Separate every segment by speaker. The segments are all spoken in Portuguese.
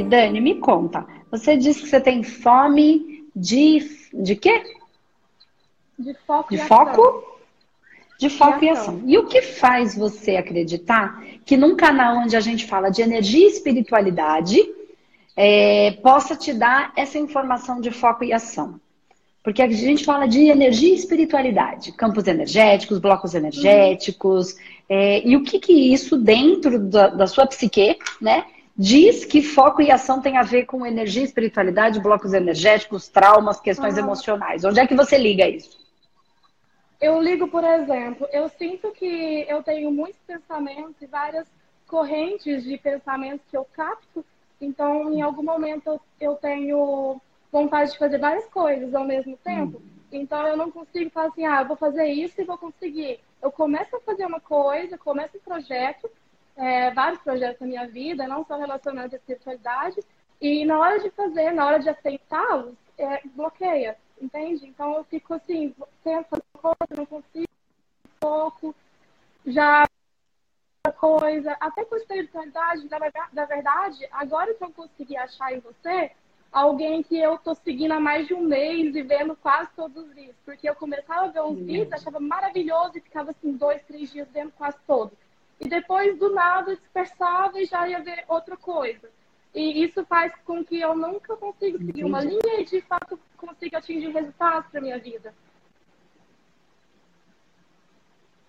Speaker 1: aí, Dani, me conta. Você disse que você tem fome de. de quê?
Speaker 2: De foco
Speaker 1: de
Speaker 2: e
Speaker 1: foco?
Speaker 2: ação.
Speaker 1: De foco e ação. E o que faz você acreditar que num canal onde a gente fala de energia e espiritualidade é, possa te dar essa informação de foco e ação? Porque a gente fala de energia e espiritualidade, campos energéticos, blocos energéticos, é, e o que, que isso dentro da, da sua psique, né, diz que foco e ação tem a ver com energia, espiritualidade, blocos energéticos, traumas, questões
Speaker 2: Ah.
Speaker 1: emocionais. Onde é que você liga isso?
Speaker 2: Eu ligo, por exemplo, eu sinto que eu tenho muitos pensamentos e várias correntes de pensamentos que eu capto. Então, em algum momento, eu- tenho vontade de fazer várias coisas ao mesmo tempo. Então, eu não consigo falar assim, ah, eu vou fazer isso e vou conseguir. Eu começo a fazer uma coisa, começo um projeto, é, vários projetos na minha vida, não só relacionados à espiritualidade, e na hora de fazer, na hora de aceitá-los, é, bloqueia, entende? Então, eu fico assim, tento uma coisa, não consigo, pouco, já coisa, até com espiritualidade, na verdade, agora que eu consegui achar em você alguém que eu tô seguindo há mais de um mês e vendo quase todos os vídeos, porque eu começava a ver uns vídeos, achava maravilhoso e ficava assim dois, três dias vendo quase todos. E depois do nada dispersava e já ia ver outra coisa. E isso faz com que eu nunca consiga seguir uma
Speaker 1: Entendi.
Speaker 2: linha e de fato consiga atingir resultados para minha vida.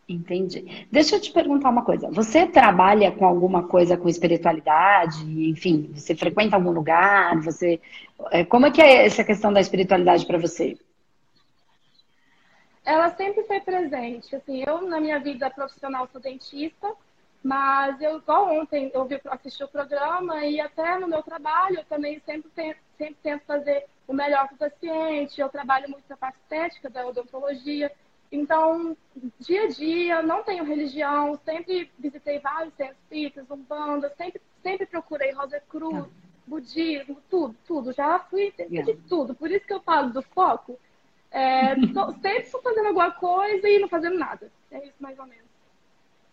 Speaker 1: Entendi. Deixa eu te perguntar uma coisa. Você trabalha com alguma coisa com espiritualidade? Enfim, você frequenta algum lugar? Você, é, como é que é essa questão da espiritualidade para você?
Speaker 2: Ela sempre foi presente. Assim, eu na minha vida profissional sou dentista, mas eu igual ontem eu vi, assisti o programa e até no meu trabalho eu também sempre tento, sempre tento fazer o melhor para o paciente. Eu trabalho muito na parte estética da odontologia. Então, dia a dia, não tenho religião, sempre visitei vários centros espíritas, umbanda, sempre, sempre procurei Rosa Cruz,
Speaker 1: Tá.
Speaker 2: budismo, tudo, tudo. Já fui de tudo. Por isso que eu falo do foco. É, tô, sempre estou fazendo alguma coisa e não fazendo nada. É isso mais ou menos.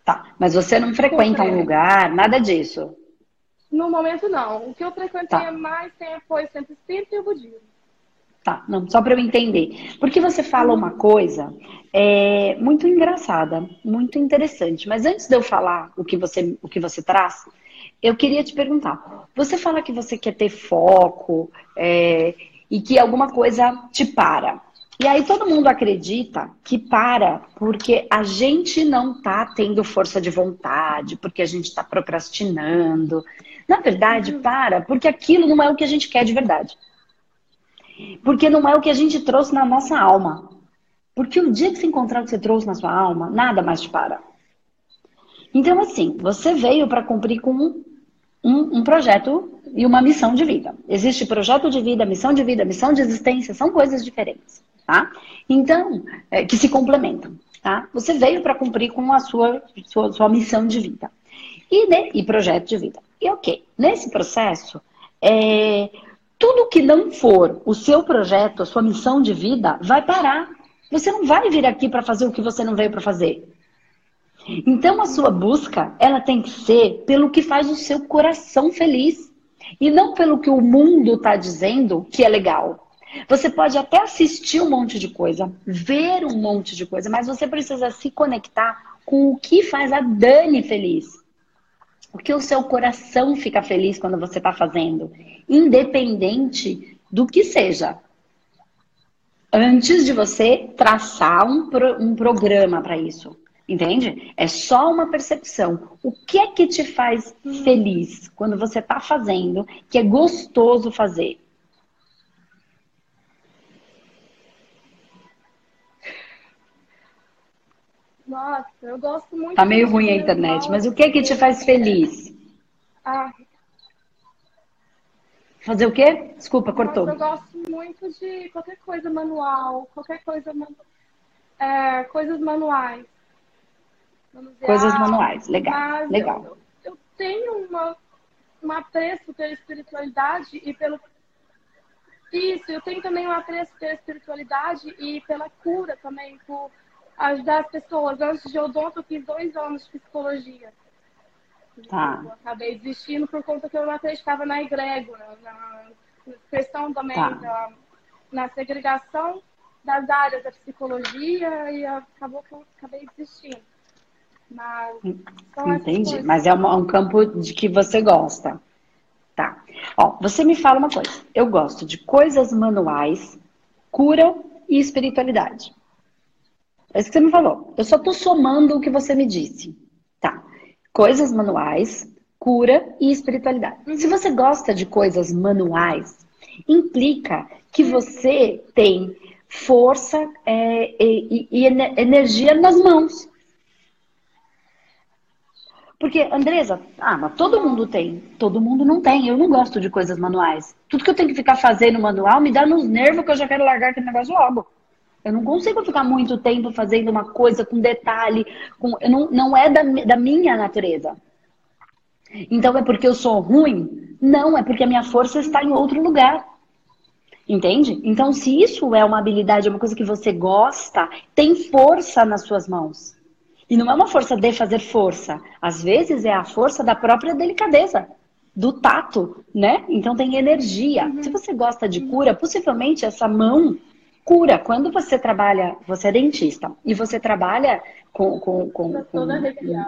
Speaker 1: Tá, mas você não frequenta um lugar, nada disso.
Speaker 2: No momento, não. O que eu frequentei
Speaker 1: Tá.
Speaker 2: mais tempo foi o centro espírita e o budismo.
Speaker 1: Tá, não, só para eu entender. Porque você fala uma coisa é, muito engraçada, muito interessante. Mas antes de eu falar o que você, o que você traz, eu queria te perguntar. Você fala que você quer ter foco é, e que alguma coisa te para. E aí todo mundo acredita que para porque a gente não tá tendo força de vontade, porque a gente está procrastinando. Na verdade, para porque aquilo não é o que a gente quer de verdade. Porque não é o que a gente trouxe na nossa alma. Porque o dia que você encontrar o que você trouxe na sua alma, nada mais te para. Então, assim, você veio para cumprir com um, um, um projeto e uma missão de vida. Existe projeto de vida, missão de vida, missão de existência, são coisas diferentes, tá? Então, é, que se complementam, tá? Você veio para cumprir com a sua, sua, sua missão de vida e, né, e projeto de vida. E ok, nesse processo, é, tudo que não for o seu projeto, a sua missão de vida, vai parar. Você não vai vir aqui para fazer o que você não veio para fazer. Então a sua busca, ela tem que ser pelo que faz o seu coração feliz e não pelo que o mundo está dizendo que é legal. Você pode até assistir um monte de coisa, ver um monte de coisa, mas você precisa se conectar com o que faz a Dani feliz. O que o seu coração fica feliz quando você está fazendo, independente do que seja. Antes de você traçar um, pro, um programa para isso. Entende? É só uma percepção. O que é que te faz feliz quando você está fazendo, que é gostoso fazer?
Speaker 2: Nossa, eu gosto muito.
Speaker 1: Tá meio ruim a internet, mas o que que te faz feliz?
Speaker 2: Ah,
Speaker 1: Fazer o quê? Desculpa, cortou.
Speaker 2: Nossa, eu gosto muito de qualquer coisa manual, qualquer coisa, manu... é, coisas manuais. Manusear,
Speaker 1: Coisas manuais, legal, legal.
Speaker 2: Eu, eu tenho uma, um apreço pela espiritualidade e pelo. Isso, eu tenho também um apreço pela espiritualidade e pela cura também, por ajudar as pessoas. Antes de odonto, eu fiz dois anos de psicologia. Tá. Eu acabei desistindo por conta que eu não acreditava na egrégora, na questão também tá. da, na segregação das áreas da psicologia e acabou que eu acabei desistindo.
Speaker 1: Mas, Entendi, mas é um, um campo de que você gosta. Tá. Ó, você me fala uma coisa. Eu gosto de coisas manuais, cura e espiritualidade. É isso que você me falou. Eu só tô somando o que você me disse. Tá. Coisas manuais, cura e espiritualidade. Uhum. Se você gosta de coisas manuais, implica que você tem força é, e, e, e energia nas mãos. Porque, Andresa, ah, mas todo mundo tem. Todo mundo não tem. Eu não gosto de coisas manuais. Tudo que eu tenho que ficar fazendo manual me dá nos nervos que eu já quero largar aquele negócio logo. Eu não consigo ficar muito tempo fazendo uma coisa com detalhe. Com... Eu não, não é da, da minha natureza. Então é porque eu sou ruim? Não, é porque a minha força está em outro lugar. Entende? Então, se isso é uma habilidade, é uma coisa que você gosta, tem força nas suas mãos. E não é uma força de fazer força. Às vezes é a força da própria delicadeza, do tato, né? Então tem energia. Uhum. Se você gosta de cura, possivelmente essa mão cura. Quando você trabalha, você é dentista, e você trabalha com, com, com, com,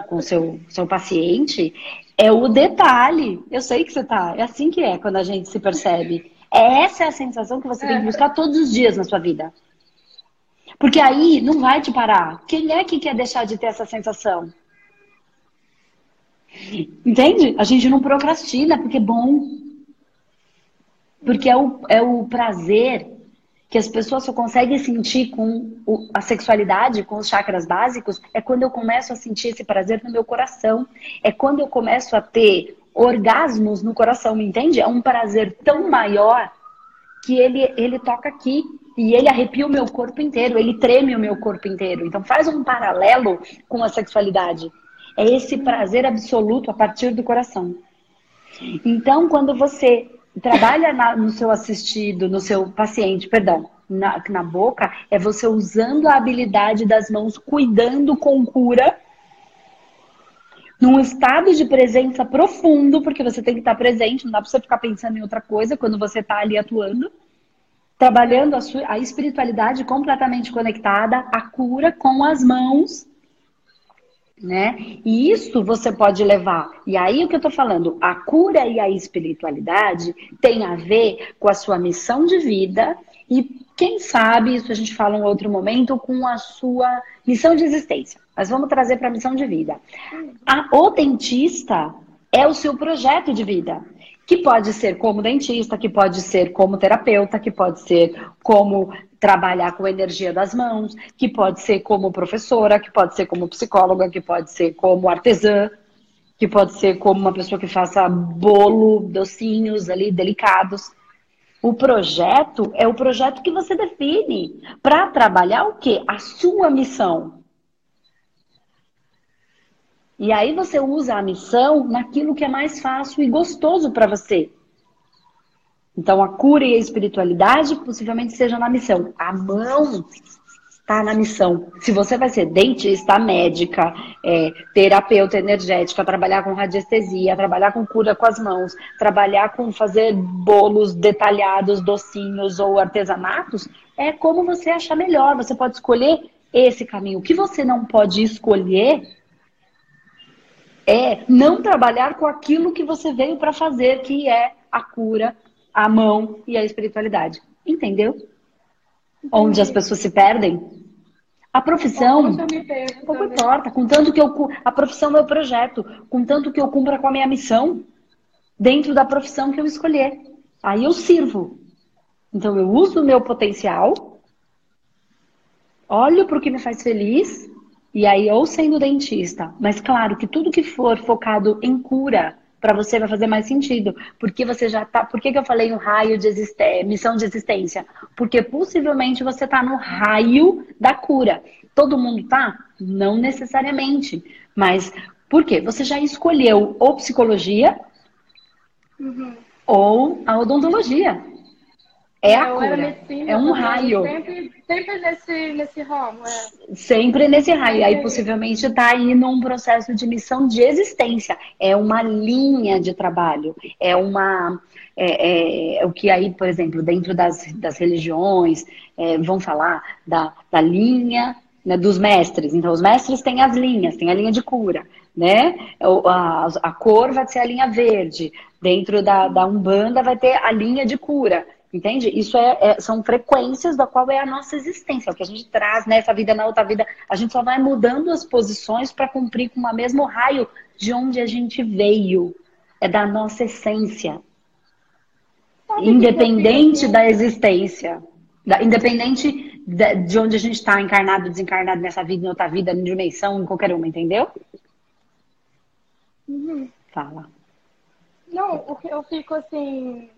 Speaker 1: com seu, seu paciente, é o detalhe. Eu sei que você tá. É assim que é quando a gente se percebe. Essa é a sensação que você tem que é. buscar todos os dias na sua vida. Porque aí não vai te parar. Quem é que quer deixar de ter essa sensação? Entende? A gente não procrastina porque é bom. Porque é o, é o prazer que as pessoas só conseguem sentir com o, a sexualidade, com os chakras básicos, é quando eu começo a sentir esse prazer no meu coração. É quando eu começo a ter orgasmos no coração, me entende? É um prazer tão maior que ele, ele toca aqui. E ele arrepia o meu corpo inteiro, ele treme o meu corpo inteiro. Então faz um paralelo com a sexualidade. É esse prazer absoluto a partir do coração. Então, quando você trabalha na, no seu assistido, no seu paciente, perdão, na, na boca, é você usando a habilidade das mãos, cuidando com cura, num estado de presença profundo, porque você tem que estar presente, não dá para você ficar pensando em outra coisa quando você está ali atuando trabalhando a, sua, a espiritualidade completamente conectada, a cura com as mãos, né? E isso você pode levar. E aí o que eu tô falando, a cura e a espiritualidade tem a ver com a sua missão de vida e quem sabe, isso a gente fala em outro momento, com a sua missão de existência. Mas vamos trazer para a missão de vida. A, o dentista é o seu projeto de vida que pode ser como dentista, que pode ser como terapeuta, que pode ser como trabalhar com a energia das mãos, que pode ser como professora, que pode ser como psicóloga, que pode ser como artesã, que pode ser como uma pessoa que faça bolo, docinhos ali delicados. O projeto é o projeto que você define para trabalhar o quê? A sua missão. E aí você usa a missão naquilo que é mais fácil e gostoso para você. Então a cura e a espiritualidade possivelmente seja na missão. A mão está na missão. Se você vai ser dentista, médica, é, terapeuta energética, trabalhar com radiestesia, trabalhar com cura com as mãos, trabalhar com fazer bolos detalhados, docinhos ou artesanatos, é como você achar melhor. Você pode escolher esse caminho. O que você não pode escolher é não trabalhar com aquilo que você veio para fazer, que é a cura, a mão e a espiritualidade. Entendeu? Onde as pessoas se perdem. A profissão, pouco importa, contanto que eu a profissão é meu projeto, contanto que eu cumpra com a minha missão dentro da profissão que eu escolher. Aí eu sirvo. Então eu uso o meu potencial, olho para o que me faz feliz e aí, ou sendo dentista, mas claro que tudo que for focado em cura, para você vai fazer mais sentido. Porque você já tá. Por que, que eu falei um raio de existência, missão de existência? Porque possivelmente você tá no raio da cura. Todo mundo tá? Não necessariamente. Mas por quê? Você já escolheu ou psicologia uhum. ou a odontologia. É a cura. Medicina, é um raio.
Speaker 2: Sempre, sempre nesse, nesse ramo. É.
Speaker 1: Sempre nesse raio. Aí possivelmente está aí num processo de missão de existência. É uma linha de trabalho. É uma. É, é, é o que aí, por exemplo, dentro das, das religiões, é, vão falar da, da linha né, dos mestres. Então, os mestres têm as linhas, tem a linha de cura, né? A, a cor vai ser a linha verde. Dentro da, da Umbanda vai ter a linha de cura. Entende? Isso é, é, são frequências da qual é a nossa existência, é o que a gente traz nessa vida, na outra vida. A gente só vai mudando as posições para cumprir com o mesmo raio de onde a gente veio. É da nossa essência. Independente da existência. Da, independente de, de onde a gente está, encarnado, desencarnado nessa vida, em outra vida, em dimensão, em qualquer uma, entendeu?
Speaker 2: Uhum.
Speaker 1: Fala.
Speaker 2: Não, o que eu fico assim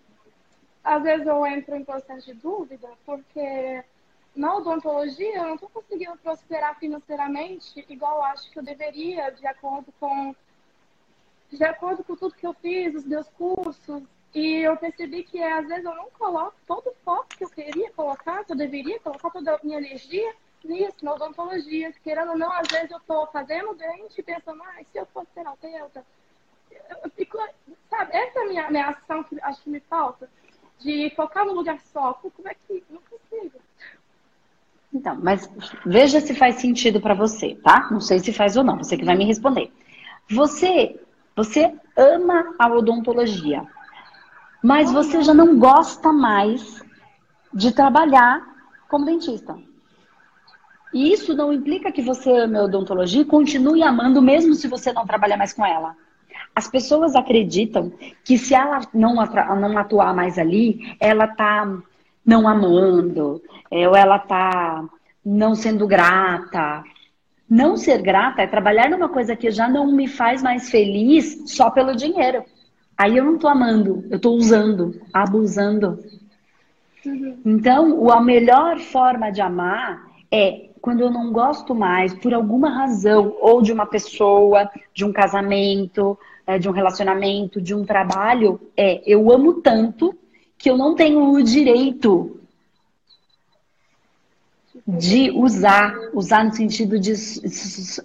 Speaker 2: às vezes eu entro em processo de dúvida, porque na odontologia eu não estou conseguindo prosperar financeiramente igual eu acho que eu deveria, de acordo com de acordo com tudo que eu fiz, os meus cursos. E eu percebi que às vezes eu não coloco todo o foco que eu queria colocar, que eu deveria colocar toda a minha energia nisso, na odontologia. Querendo ou não, às vezes eu estou fazendo dente e pensando, ah, se eu fosse terapeuta. Eu fico, sabe, essa é a minha, minha ação que acho que me falta de focar no lugar só. Como é que. Não consigo.
Speaker 1: Então, mas veja se faz sentido para você, tá? Não sei se faz ou não, você que vai me responder. Você, você ama a odontologia, mas você já não gosta mais de trabalhar como dentista. E isso não implica que você ame a odontologia e continue amando mesmo se você não trabalhar mais com ela. As pessoas acreditam que se ela não, não atuar mais ali, ela tá não amando, é, ou ela tá não sendo grata. Não ser grata é trabalhar numa coisa que já não me faz mais feliz só pelo dinheiro. Aí eu não tô amando, eu tô usando, abusando. Uhum. Então, a melhor forma de amar é quando eu não gosto mais, por alguma razão, ou de uma pessoa, de um casamento, de um relacionamento, de um trabalho, é eu amo tanto que eu não tenho o direito de usar, usar no sentido de,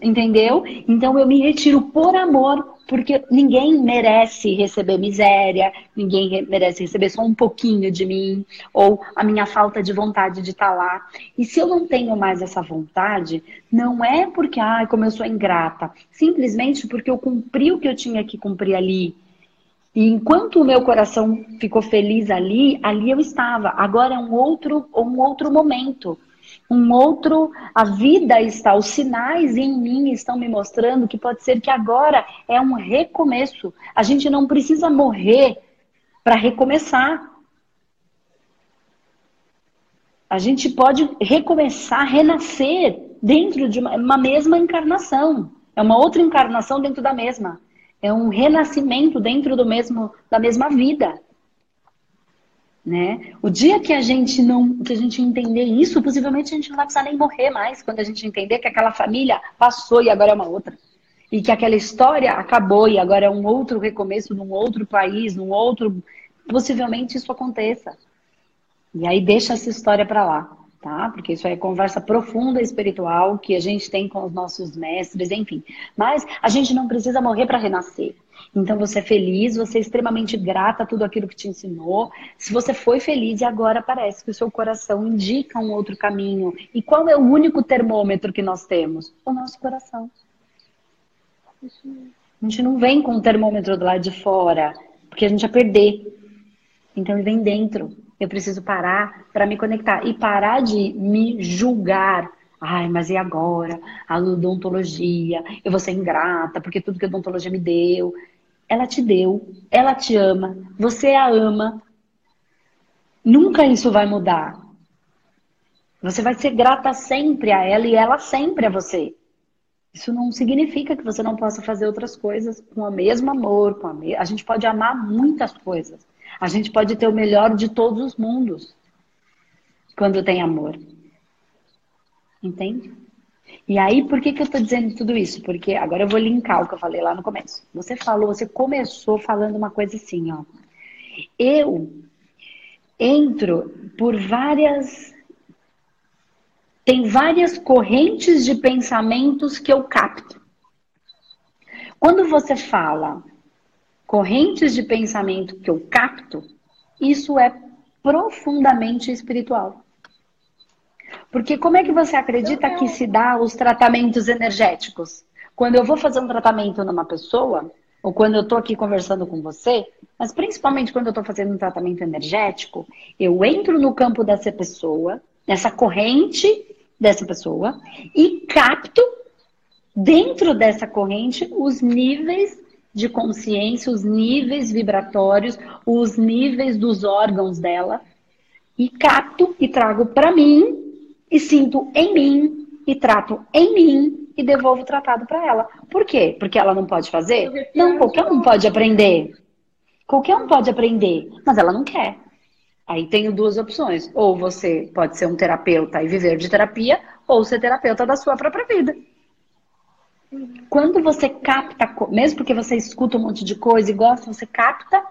Speaker 1: entendeu? Então eu me retiro por amor, porque ninguém merece receber miséria, ninguém merece receber só um pouquinho de mim, ou a minha falta de vontade de estar lá. E se eu não tenho mais essa vontade, não é porque, ai, como eu sou ingrata, simplesmente porque eu cumpri o que eu tinha que cumprir ali. E enquanto o meu coração ficou feliz ali, ali eu estava. Agora é um outro, um outro momento um outro, a vida está, os sinais em mim estão me mostrando que pode ser que agora é um recomeço. A gente não precisa morrer para recomeçar. A gente pode recomeçar, renascer dentro de uma, uma mesma encarnação. É uma outra encarnação dentro da mesma. É um renascimento dentro do mesmo, da mesma vida. Né? O dia que a gente não, que a gente entender isso, possivelmente a gente não vai precisar nem morrer mais quando a gente entender que aquela família passou e agora é uma outra. E que aquela história acabou e agora é um outro recomeço num outro país, num outro, possivelmente isso aconteça. E aí deixa essa história para lá, tá? Porque isso é conversa profunda espiritual que a gente tem com os nossos mestres, enfim. Mas a gente não precisa morrer para renascer. Então você é feliz, você é extremamente grata a tudo aquilo que te ensinou. Se você foi feliz e agora parece que o seu coração indica um outro caminho. E qual é o único termômetro que nós temos? O nosso coração. A gente não vem com o termômetro do lado de fora, porque a gente vai perder. Então ele vem dentro. Eu preciso parar para me conectar e parar de me julgar. Ai, mas e agora? A odontologia, eu vou ser ingrata, porque tudo que a odontologia me deu. Ela te deu, ela te ama, você a ama. Nunca isso vai mudar. Você vai ser grata sempre a ela e ela sempre a você. Isso não significa que você não possa fazer outras coisas com o mesmo amor, com a, me... a gente pode amar muitas coisas. A gente pode ter o melhor de todos os mundos quando tem amor. Entende? E aí, por que, que eu estou dizendo tudo isso? Porque agora eu vou linkar o que eu falei lá no começo. Você falou, você começou falando uma coisa assim, ó. Eu entro por várias. Tem várias correntes de pensamentos que eu capto. Quando você fala correntes de pensamento que eu capto, isso é profundamente espiritual. Porque como é que você acredita que se dá os tratamentos energéticos? Quando eu vou fazer um tratamento numa pessoa, ou quando eu estou aqui conversando com você, mas principalmente quando eu estou fazendo um tratamento energético, eu entro no campo dessa pessoa, nessa corrente dessa pessoa, e capto dentro dessa corrente os níveis de consciência, os níveis vibratórios, os níveis dos órgãos dela, e capto e trago para mim e sinto em mim e trato em mim e devolvo o tratado para ela. Por quê? Porque ela não pode fazer? Não, qualquer um pode aprender. Qualquer um pode aprender, mas ela não quer. Aí tenho duas opções. Ou você pode ser um terapeuta e viver de terapia, ou ser terapeuta da sua própria vida. Quando você capta, mesmo porque você escuta um monte de coisa e gosta, você capta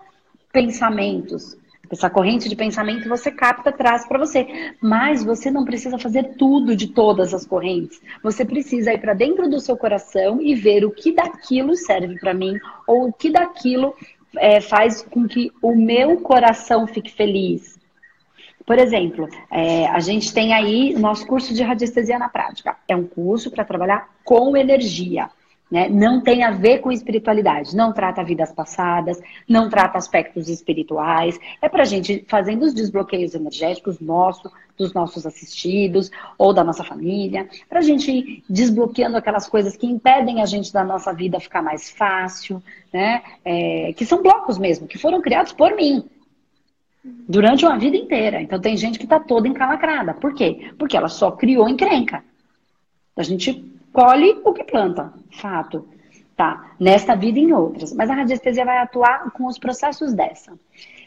Speaker 1: pensamentos, essa corrente de pensamento você capta, traz para você. Mas você não precisa fazer tudo de todas as correntes. Você precisa ir para dentro do seu coração e ver o que daquilo serve para mim ou o que daquilo é, faz com que o meu coração fique feliz. Por exemplo, é, a gente tem aí o nosso curso de radiestesia na prática. É um curso para trabalhar com energia. Né? Não tem a ver com espiritualidade, não trata vidas passadas, não trata aspectos espirituais. É para a gente fazendo os desbloqueios energéticos nosso, dos nossos assistidos ou da nossa família, para a gente ir desbloqueando aquelas coisas que impedem a gente da nossa vida ficar mais fácil, né? É, que são blocos mesmo, que foram criados por mim. Durante uma vida inteira. Então tem gente que está toda encalacrada. Por quê? Porque ela só criou encrenca. A gente colhe o que planta, fato. Tá, nesta vida e em outras. Mas a radiestesia vai atuar com os processos dessa.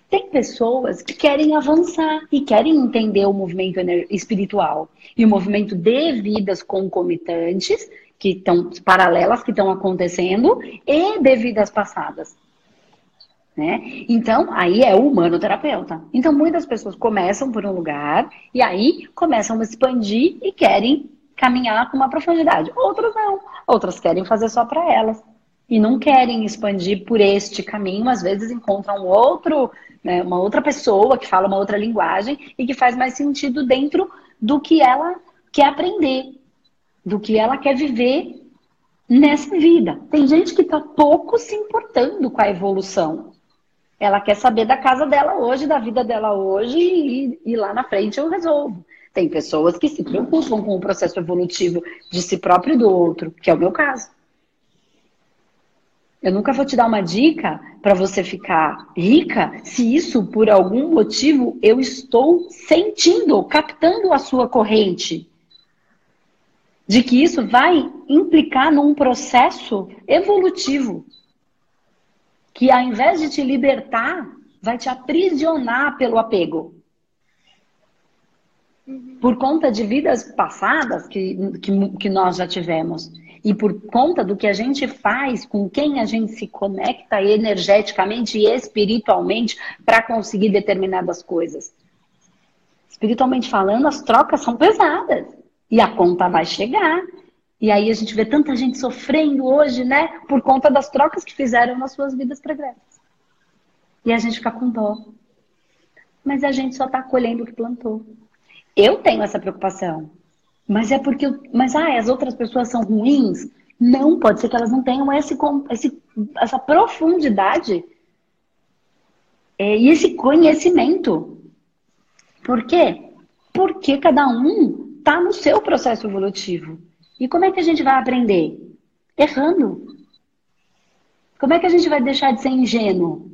Speaker 1: Tem pessoas que querem avançar e querem entender o movimento espiritual e o movimento de vidas concomitantes, que estão paralelas, que estão acontecendo, e de vidas passadas. Né? Então, aí é o humano-terapeuta. Então, muitas pessoas começam por um lugar e aí começam a expandir e querem caminhar com uma profundidade. Outras não. Outras querem fazer só para elas. E não querem expandir por este caminho, às vezes encontram outro, né, uma outra pessoa que fala uma outra linguagem e que faz mais sentido dentro do que ela quer aprender, do que ela quer viver nessa vida. Tem gente que está pouco se importando com a evolução. Ela quer saber da casa dela hoje, da vida dela hoje, e, e lá na frente eu resolvo. Tem pessoas que se preocupam com o processo evolutivo de si próprio e do outro, que é o meu caso. Eu nunca vou te dar uma dica para você ficar rica se isso, por algum motivo, eu estou sentindo, captando a sua corrente. De que isso vai implicar num processo evolutivo. Que ao invés de te libertar, vai te aprisionar pelo apego. Por conta de vidas passadas que, que, que nós já tivemos. E por conta do que a gente faz, com quem a gente se conecta energeticamente e espiritualmente para conseguir determinadas coisas. Espiritualmente falando, as trocas são pesadas. E a conta vai chegar. E aí a gente vê tanta gente sofrendo hoje, né? Por conta das trocas que fizeram nas suas vidas pregressas. E a gente fica com dó. Mas a gente só está colhendo o que plantou. Eu tenho essa preocupação. Mas é porque. Mas ah, as outras pessoas são ruins? Não, pode ser que elas não tenham esse, esse, essa profundidade é, e esse conhecimento. Por quê? Porque cada um está no seu processo evolutivo. E como é que a gente vai aprender? Errando. Como é que a gente vai deixar de ser ingênuo?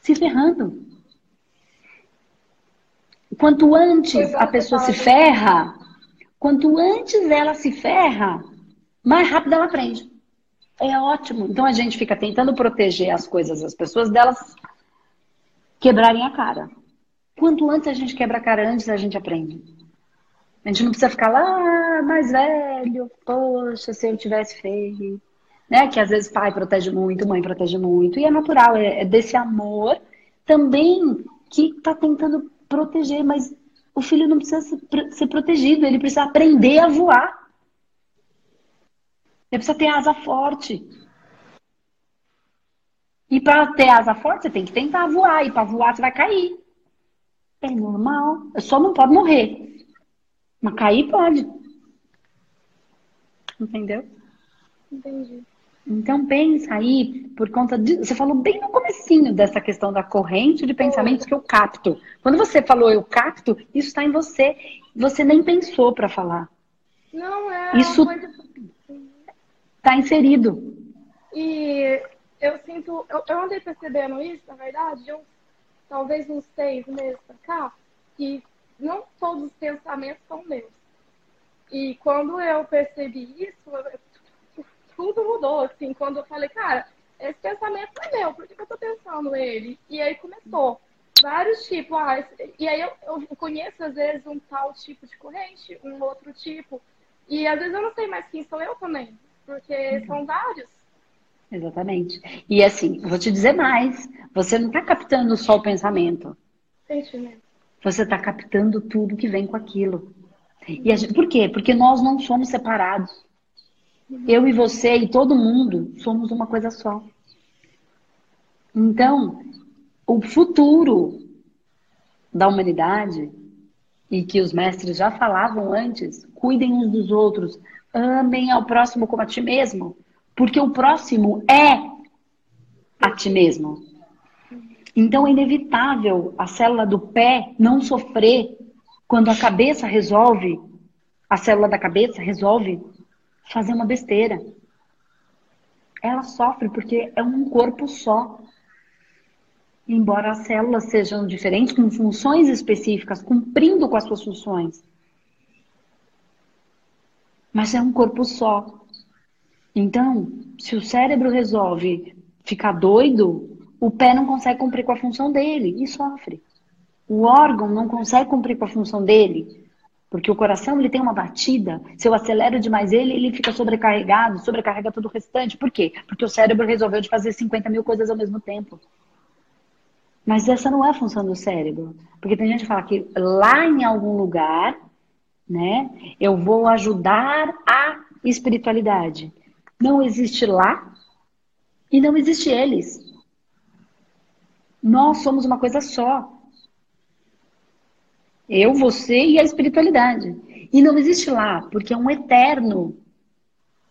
Speaker 1: Se ferrando. Quanto antes a pessoa se ferra, quanto antes ela se ferra, mais rápido ela aprende. É ótimo. Então a gente fica tentando proteger as coisas das pessoas delas quebrarem a cara. Quanto antes a gente quebra a cara, antes a gente aprende. A gente não precisa ficar lá, mais velho, poxa, se eu tivesse feito. Né? Que às vezes pai protege muito, mãe protege muito. E é natural, é, é desse amor também que está tentando proteger, mas o filho não precisa ser protegido, ele precisa aprender a voar. Ele precisa ter asa forte. E para ter asa forte, você tem que tentar voar. E para voar, você vai cair. É normal. Só não pode morrer. Mas cair pode. Entendeu?
Speaker 2: Entendi.
Speaker 1: Então pensa aí, por conta de. Você falou bem no comecinho dessa questão da corrente de pensamentos que eu capto. Quando você falou eu capto, isso está em você. Você nem pensou para falar.
Speaker 2: Não é.
Speaker 1: Isso está inserido.
Speaker 2: E eu sinto. Eu, eu andei percebendo isso, na verdade, de talvez uns seis meses para cá, que não todos os pensamentos são meus. E quando eu percebi isso, tudo mudou, assim, quando eu falei, cara, esse pensamento não é meu, por que eu tô pensando ele? E aí começou vários tipos, ah, e aí eu, eu conheço às vezes um tal tipo de corrente, um outro tipo, e às vezes eu não sei mais quem sou eu também, porque uhum. são vários.
Speaker 1: Exatamente. E assim, vou te dizer mais, você não está captando só o pensamento.
Speaker 2: Sentimento.
Speaker 1: Você está captando tudo que vem com aquilo. E gente, por quê? Porque nós não somos separados. Eu e você e todo mundo somos uma coisa só. Então, o futuro da humanidade, e que os mestres já falavam antes, cuidem uns dos outros, amem ao próximo como a ti mesmo, porque o próximo é a ti mesmo. Então é inevitável a célula do pé não sofrer quando a cabeça resolve, a célula da cabeça resolve fazer uma besteira. Ela sofre porque é um corpo só. Embora as células sejam diferentes, com funções específicas, cumprindo com as suas funções. Mas é um corpo só. Então, se o cérebro resolve ficar doido, o pé não consegue cumprir com a função dele e sofre. O órgão não consegue cumprir com a função dele porque o coração ele tem uma batida, se eu acelero demais ele, ele fica sobrecarregado, sobrecarrega todo o restante. Por quê? Porque o cérebro resolveu de fazer 50 mil coisas ao mesmo tempo. Mas essa não é a função do cérebro. Porque tem gente que fala que lá em algum lugar, né, eu vou ajudar a espiritualidade. Não existe lá e não existe eles. Nós somos uma coisa só. Eu, você e a espiritualidade. E não existe lá, porque é um eterno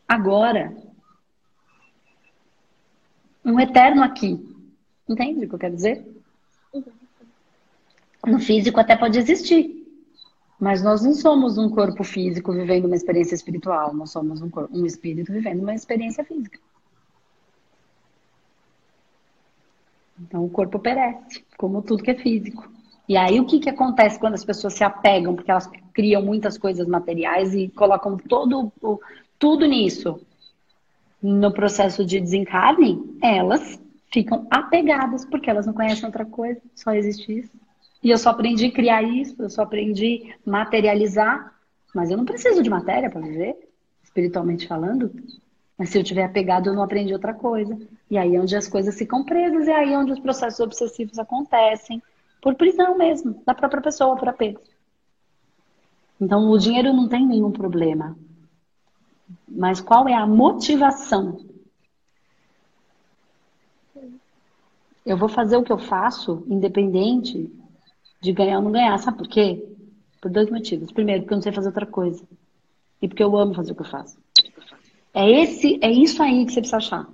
Speaker 1: agora. Um eterno aqui. Entende o que eu quero dizer? No físico até pode existir. Mas nós não somos um corpo físico vivendo uma experiência espiritual. Nós somos um, corpo, um espírito vivendo uma experiência física. Então o corpo perece, como tudo que é físico. E aí o que, que acontece quando as pessoas se apegam, porque elas criam muitas coisas materiais e colocam todo, tudo nisso no processo de desencarne, elas ficam apegadas, porque elas não conhecem outra coisa, só existe isso. E eu só aprendi a criar isso, eu só aprendi a materializar, mas eu não preciso de matéria para viver, espiritualmente falando. Mas se eu tiver apegado, eu não aprendi outra coisa. E aí é onde as coisas ficam presas, e aí é onde os processos obsessivos acontecem por prisão mesmo, da própria pessoa, por apego. Então, o dinheiro não tem nenhum problema. Mas qual é a motivação? Eu vou fazer o que eu faço, independente de ganhar ou não ganhar. Sabe por quê? Por dois motivos. Primeiro, porque eu não sei fazer outra coisa. E porque eu amo fazer o que eu faço. É, esse, é isso aí que você precisa achar.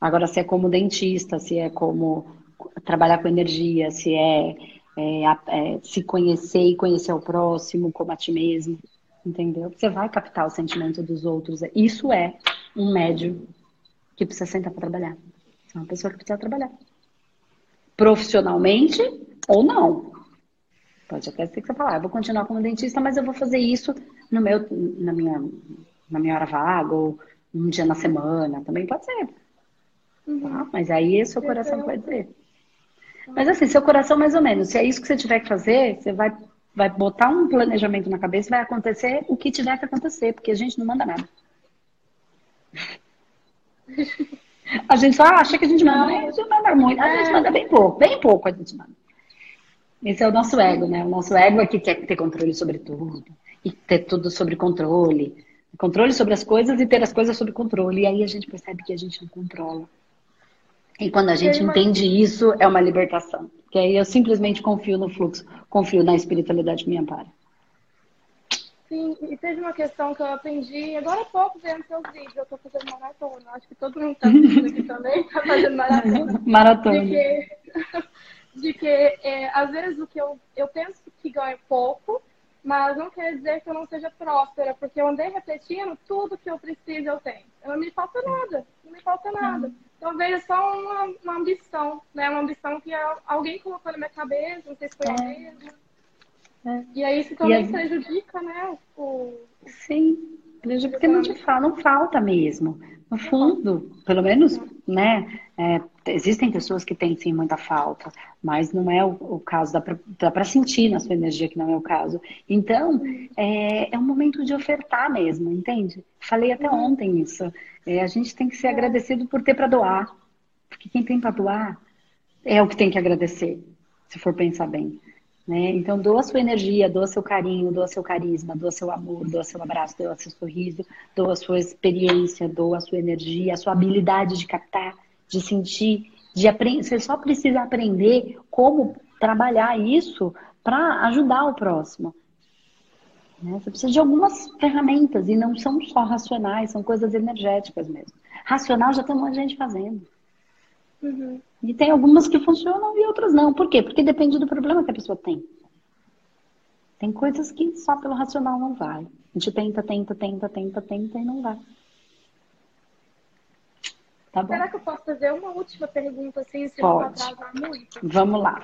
Speaker 1: Agora, se é como dentista, se é como trabalhar com energia, se é, é, é, se conhecer e conhecer o próximo como a ti mesmo, entendeu? Você vai captar o sentimento dos outros. Isso é um médio que precisa sentar para trabalhar. É uma pessoa que precisa trabalhar. Profissionalmente ou não. Pode até ser que você fale, ah, eu vou continuar como dentista, mas eu vou fazer isso no meu, na, minha, na minha hora vaga, ou um dia na semana, também pode ser. Uhum. Tá? Mas aí seu coração vai dizer. Mas assim, seu coração mais ou menos, se é isso que você tiver que fazer, você vai, vai botar um planejamento na cabeça e vai acontecer o que tiver que acontecer, porque a gente não manda nada. A gente só acha que a gente manda, a gente manda muito, a gente manda bem pouco, bem pouco a gente manda. Esse é o nosso ego, né? O nosso ego é que quer ter controle sobre tudo. E ter tudo sobre controle. Controle sobre as coisas e ter as coisas sob controle. E aí a gente percebe que a gente não controla. E quando a gente entende isso, é uma libertação. Que aí eu simplesmente confio no fluxo, confio na espiritualidade que me ampara.
Speaker 2: Sim, e teve uma questão que eu aprendi agora há pouco vendo seus vídeos. Eu estou fazendo maratona. Acho que todo mundo está fazendo aqui também está fazendo maratona.
Speaker 1: maratona.
Speaker 2: De que, de que é, às vezes o que eu, eu penso que ganho pouco, mas não quer dizer que eu não seja próspera, porque eu andei repetindo tudo que eu preciso eu tenho. Não me falta nada, não me falta nada. Talvez é só uma, uma ambição, né? Uma ambição que alguém colocou na minha cabeça, não sei se foi é. mesmo. É. E aí isso também a... prejudica, né? O...
Speaker 1: Sim, prejudica porque não te fala, não falta mesmo. No fundo, pelo menos, né? É, existem pessoas que têm sim muita falta, mas não é o, o caso, dá para sentir na sua energia que não é o caso. Então, é, é um momento de ofertar mesmo, entende? Falei até uhum. ontem isso. É, a gente tem que ser agradecido por ter para doar. Porque quem tem para doar é o que tem que agradecer, se for pensar bem. Né? Então, doa sua energia, doa seu carinho, doa seu carisma, doa seu amor, doa seu abraço, doa seu sorriso, doa sua experiência, doa sua energia, a sua habilidade de captar, de sentir, de aprender. Você só precisa aprender como trabalhar isso para ajudar o próximo. Né? Você precisa de algumas ferramentas e não são só racionais, são coisas energéticas mesmo. Racional já tem um monte de gente fazendo. Uhum. E tem algumas que funcionam e outras não. Por quê? Porque depende do problema que a pessoa tem. Tem coisas que só pelo racional não vai. A gente tenta, tenta, tenta, tenta, tenta e não vai.
Speaker 2: Tá bom. Será que eu posso fazer uma última pergunta assim, se
Speaker 1: Pode. não atrasar muito? Vamos lá.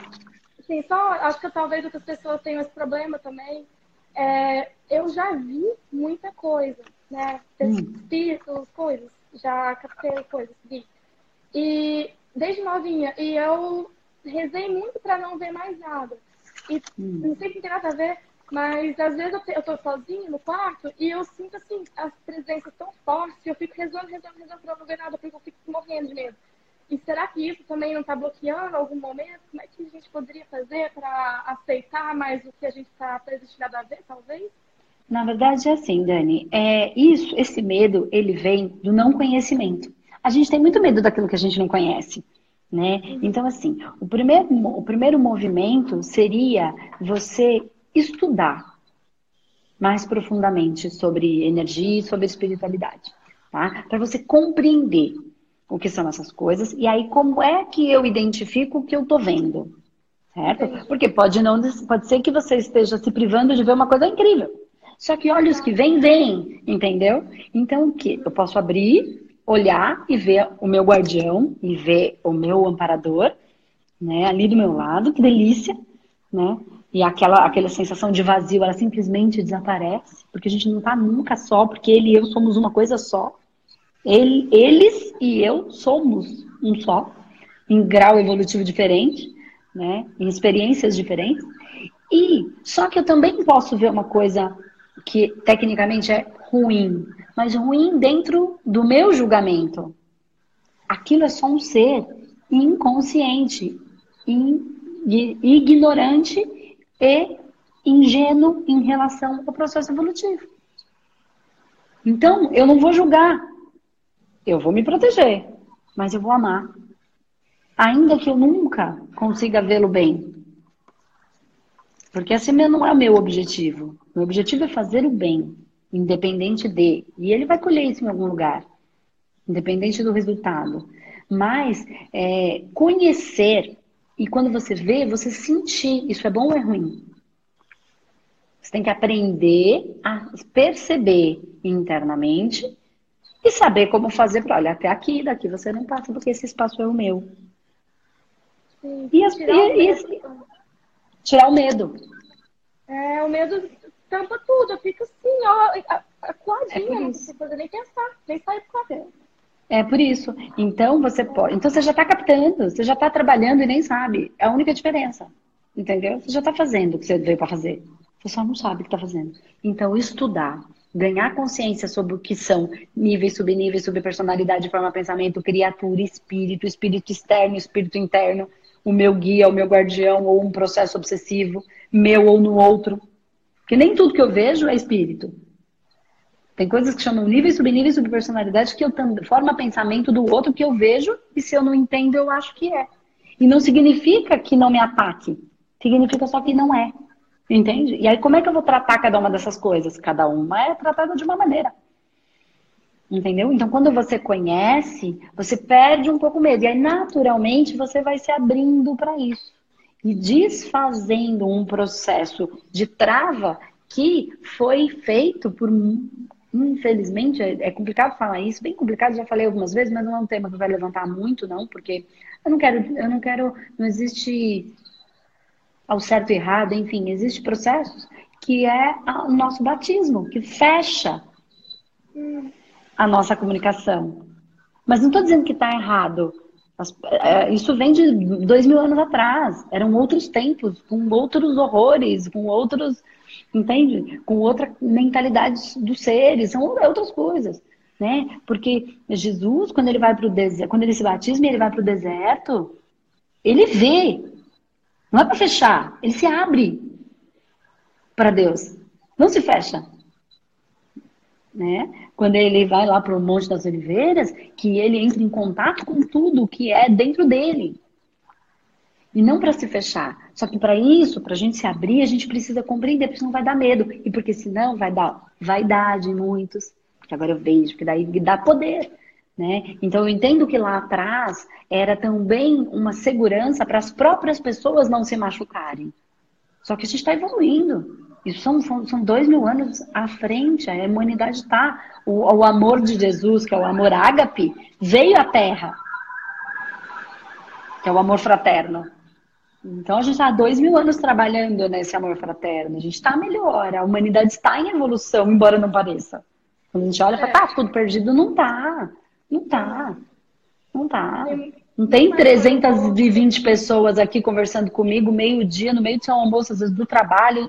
Speaker 2: Sim, só acho que talvez outras pessoas tenham esse problema também. É, eu já vi muita coisa, né? Hum. Espíritos, coisas. Já captei coisas, vi. E desde novinha. E eu rezei muito para não ver mais nada. E hum. não sei se tem nada a ver, mas às vezes eu, te, eu tô sozinha no quarto e eu sinto assim, as presenças tão fortes, eu fico rezando, rezando, rezando pra não ver nada, porque eu fico morrendo de medo. E será que isso também não está bloqueando algum momento? Como é que a gente poderia fazer para aceitar mais o que a gente está predestinado a ver, talvez?
Speaker 1: Na verdade é assim, Dani. É, isso, esse medo, ele vem do não conhecimento a gente tem muito medo daquilo que a gente não conhece. Né? Uhum. Então, assim, o primeiro, o primeiro movimento seria você estudar mais profundamente sobre energia e sobre espiritualidade, tá? Para você compreender o que são essas coisas e aí como é que eu identifico o que eu tô vendo, certo? Porque pode não, pode ser que você esteja se privando de ver uma coisa incrível. Só que olhos que vêm, vêm, entendeu? Então o que? Eu posso abrir olhar e ver o meu guardião e ver o meu amparador, né, ali do meu lado, que delícia, né? E aquela, aquela sensação de vazio, ela simplesmente desaparece, porque a gente não está nunca só, porque ele e eu somos uma coisa só. Ele, eles e eu somos um só, em grau evolutivo diferente, né? Em experiências diferentes. E só que eu também posso ver uma coisa que tecnicamente é ruim, mas ruim dentro do meu julgamento. Aquilo é só um ser inconsciente, ignorante e ingênuo em relação ao processo evolutivo. Então, eu não vou julgar. Eu vou me proteger, mas eu vou amar. Ainda que eu nunca consiga vê-lo bem. Porque esse não é o meu objetivo. Meu objetivo é fazer o bem independente de. E ele vai colher isso em algum lugar, independente do resultado. Mas é, conhecer, e quando você vê, você sentir, isso é bom ou é ruim? Você tem que aprender a perceber internamente e saber como fazer para, olha, até aqui, daqui você não passa, porque esse espaço é o meu.
Speaker 2: Sim, e, as, tirar, e, o e,
Speaker 1: tirar o medo.
Speaker 2: É, o medo tampa tudo. Eu fico assim, ó, acuadinha, é não consigo fazer nem pensar, nem sair pro café.
Speaker 1: É por isso. Então você pode. Então você já está captando, você já está trabalhando e nem sabe. É a única diferença. Entendeu? Você já está fazendo o que você veio para fazer. Você só não sabe o que está fazendo. Então, estudar, ganhar consciência sobre o que são níveis, subníveis, subpersonalidade, forma, pensamento, criatura, espírito, espírito externo, espírito interno, o meu guia, o meu guardião, ou um processo obsessivo, meu ou no outro. Porque nem tudo que eu vejo é espírito. Tem coisas que chamam níveis, subníveis, subpersonalidade que eu forma pensamento do outro que eu vejo e se eu não entendo, eu acho que é. E não significa que não me ataque. Significa só que não é. Entende? E aí, como é que eu vou tratar cada uma dessas coisas? Cada uma é tratada de uma maneira. Entendeu? Então, quando você conhece, você perde um pouco o medo. E aí, naturalmente, você vai se abrindo para isso. E desfazendo um processo de trava que foi feito por. Infelizmente, é, é complicado falar isso, bem complicado, já falei algumas vezes, mas não é um tema que vai levantar muito, não, porque eu não quero, eu não quero, não existe ao certo e errado, enfim, existe processos que é o nosso batismo, que fecha a nossa comunicação. Mas não estou dizendo que está errado. É, isso vem de dois mil anos atrás. Eram outros tempos, com outros horrores, com outros, entende? Com outra mentalidade dos seres, são outras coisas, né? Porque Jesus, quando ele vai para o deserto, quando ele se batisma e ele vai para o deserto, ele vê. Não é para fechar, ele se abre para Deus. Não se fecha né? Quando ele vai lá para o Monte das Oliveiras, que ele entra em contato com tudo que é dentro dele. E não para se fechar. Só que para isso, para a gente se abrir, a gente precisa compreender, porque senão vai dar medo. E porque senão vai dar vaidade em muitos. Porque agora eu vejo, que daí dá poder. Né? Então eu entendo que lá atrás era também uma segurança para as próprias pessoas não se machucarem. Só que a gente está evoluindo. Isso são, são, são, dois mil anos à frente, a humanidade está. O, o amor de Jesus, que é o amor ágape, veio à Terra, que é o amor fraterno. Então a gente está há dois mil anos trabalhando nesse amor fraterno. A gente está melhor, a humanidade está em evolução, embora não pareça. Quando a gente olha e fala, é. tá tudo perdido, não tá. Não tá. Não tá. Não tem 320 pessoas aqui conversando comigo meio-dia, no meio do seu almoço, às vezes do trabalho,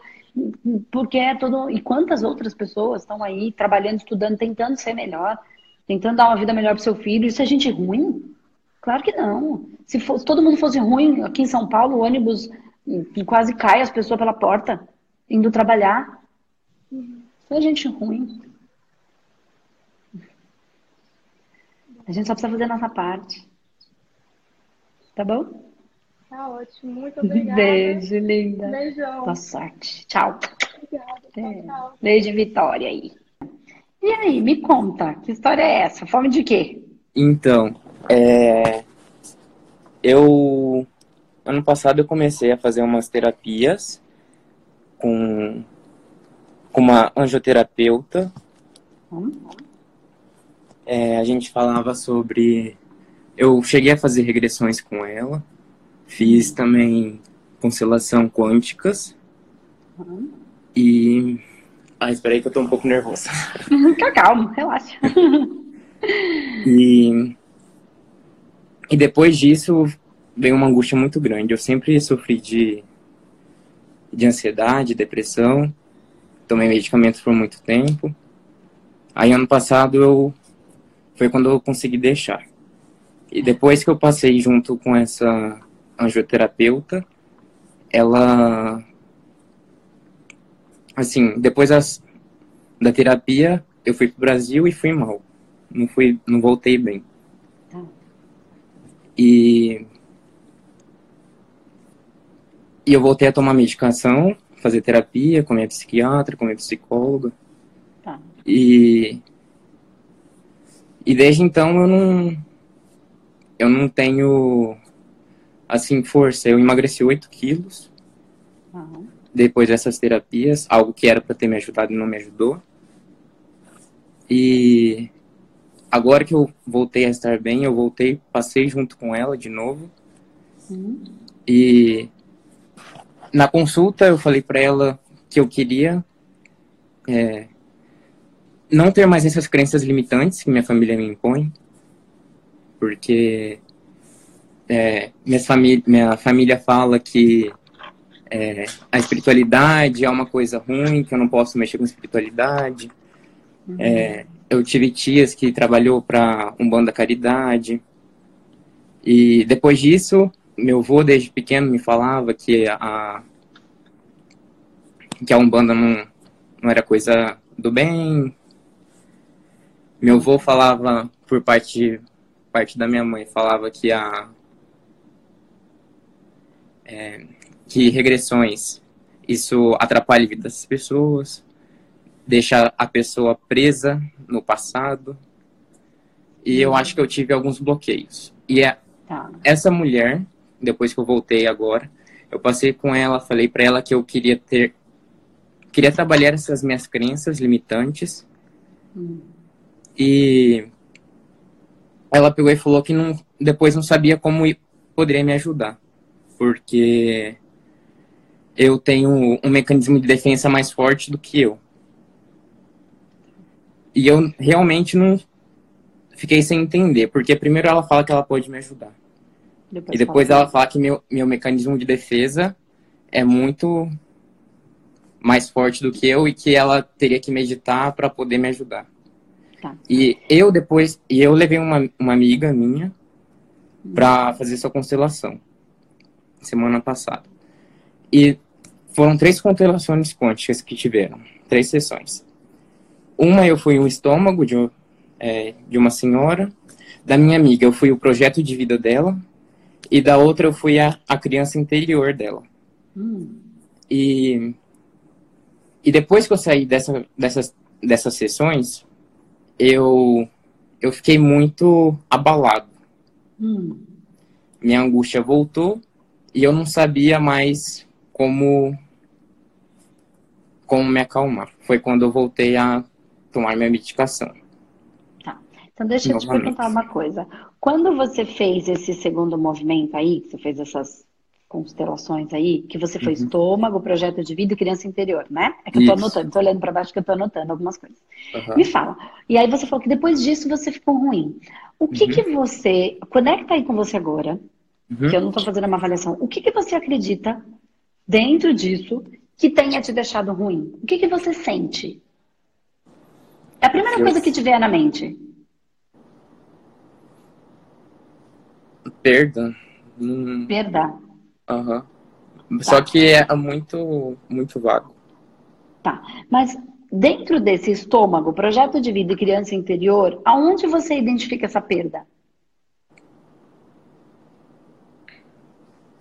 Speaker 1: porque é todo. E quantas outras pessoas estão aí trabalhando, estudando, tentando ser melhor, tentando dar uma vida melhor para seu filho? Isso é gente ruim? Claro que não. Se, fosse, todo mundo fosse ruim, aqui em São Paulo, o ônibus quase cai as pessoas pela porta, indo trabalhar. É gente ruim. A gente só precisa fazer a nossa parte. Tá bom?
Speaker 2: Tá ótimo, muito obrigada.
Speaker 1: Beijo, linda.
Speaker 2: Beijão.
Speaker 1: Boa sorte. Tchau.
Speaker 2: Obrigada. É. Tchau,
Speaker 1: Beijo, Vitória aí. E aí, me conta, que história é essa? Fome de quê?
Speaker 3: Então, é... eu ano passado eu comecei a fazer umas terapias com, com uma angioterapeuta. Hum. É, a gente falava sobre. Eu cheguei a fazer regressões com ela. Fiz também constelação quânticas. E. Ah, espera aí que eu tô um pouco nervosa.
Speaker 1: Fica calmo, relaxa.
Speaker 3: e. E depois disso veio uma angústia muito grande. Eu sempre sofri de, de ansiedade, depressão. Tomei medicamentos por muito tempo. Aí ano passado eu foi quando eu consegui deixar. E depois que eu passei junto com essa angioterapeuta, ela assim, depois das, da terapia, eu fui pro Brasil e fui mal. Não fui, não voltei bem. E e eu voltei a tomar medicação, fazer terapia com minha psiquiatra, com minha psicóloga. Tá. E e desde então eu não eu não tenho assim, força. Eu emagreci 8 quilos uhum. depois dessas terapias, algo que era para ter me ajudado e não me ajudou. E agora que eu voltei a estar bem, eu voltei, passei junto com ela de novo. Uhum. E na consulta eu falei para ela que eu queria é, não ter mais essas crenças limitantes que minha família me impõe, porque é, minha, família, minha família fala que é, a espiritualidade é uma coisa ruim, que eu não posso mexer com espiritualidade. Uhum. É, eu tive tias que trabalhou para um bando da caridade. E depois disso, meu avô desde pequeno me falava que a que a Umbanda não, não era coisa do bem. Meu avô falava, por parte, parte da minha mãe, falava que a é, que regressões isso atrapalha a vida das pessoas, deixa a pessoa presa no passado. E eu acho que eu tive alguns bloqueios. E é, tá. essa mulher, depois que eu voltei agora, eu passei com ela, falei para ela que eu queria ter queria trabalhar essas minhas crenças limitantes. Hum. E ela pegou e falou que não, depois não sabia como poderia me ajudar. Porque eu tenho um mecanismo de defesa mais forte do que eu. E eu realmente não fiquei sem entender, porque primeiro ela fala que ela pode me ajudar. Depois e depois fala. ela fala que meu, meu mecanismo de defesa é muito mais forte do que eu e que ela teria que meditar para poder me ajudar. Tá. E eu depois, e eu levei uma, uma amiga minha para fazer essa constelação semana passada. E foram três constelações quânticas que tiveram, três sessões. Uma eu fui o estômago de, é, de uma senhora, da minha amiga eu fui o projeto de vida dela, e da outra eu fui a, a criança interior dela. Hum. E e depois que eu saí dessa, dessas, dessas sessões, eu, eu fiquei muito abalado. Hum. Minha angústia voltou e eu não sabia mais como, como me acalmar. Foi quando eu voltei a tomar minha medicação.
Speaker 1: Tá. Então deixa eu te perguntar uma coisa. Quando você fez esse segundo movimento aí, você fez essas constelações aí, que você foi uhum. estômago, projeto de vida e criança interior, né? É que eu tô anotando, tô olhando para baixo que eu tô anotando algumas coisas. Uhum. Me fala. E aí você falou que depois disso você ficou ruim. O que uhum. que você, conecta aí com você agora, uhum. que eu não tô fazendo uma avaliação, o que que você acredita dentro disso que tenha te deixado ruim? O que que você sente? É a primeira eu... coisa que te vier na mente.
Speaker 3: Perda.
Speaker 1: Hum... Perda.
Speaker 3: Uhum. Tá. Só que é muito, muito vago.
Speaker 1: Tá. Mas dentro desse estômago, projeto de vida e criança interior, aonde você identifica essa perda?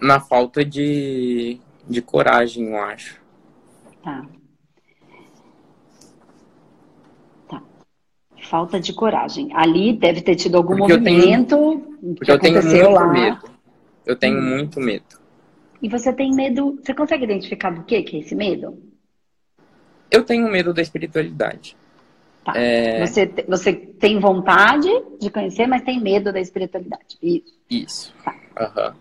Speaker 3: Na falta de, de coragem, eu acho.
Speaker 1: Tá. Falta de coragem. Ali deve ter tido algum porque movimento
Speaker 3: tenho, que aconteceu lá. Medo. Eu tenho hum. muito medo.
Speaker 1: E você tem medo. Você consegue identificar do que, que é esse medo?
Speaker 3: Eu tenho medo da espiritualidade.
Speaker 1: Tá. É... Você, você tem vontade de conhecer, mas tem medo da espiritualidade. Isso.
Speaker 3: Isso. Tá. Uhum.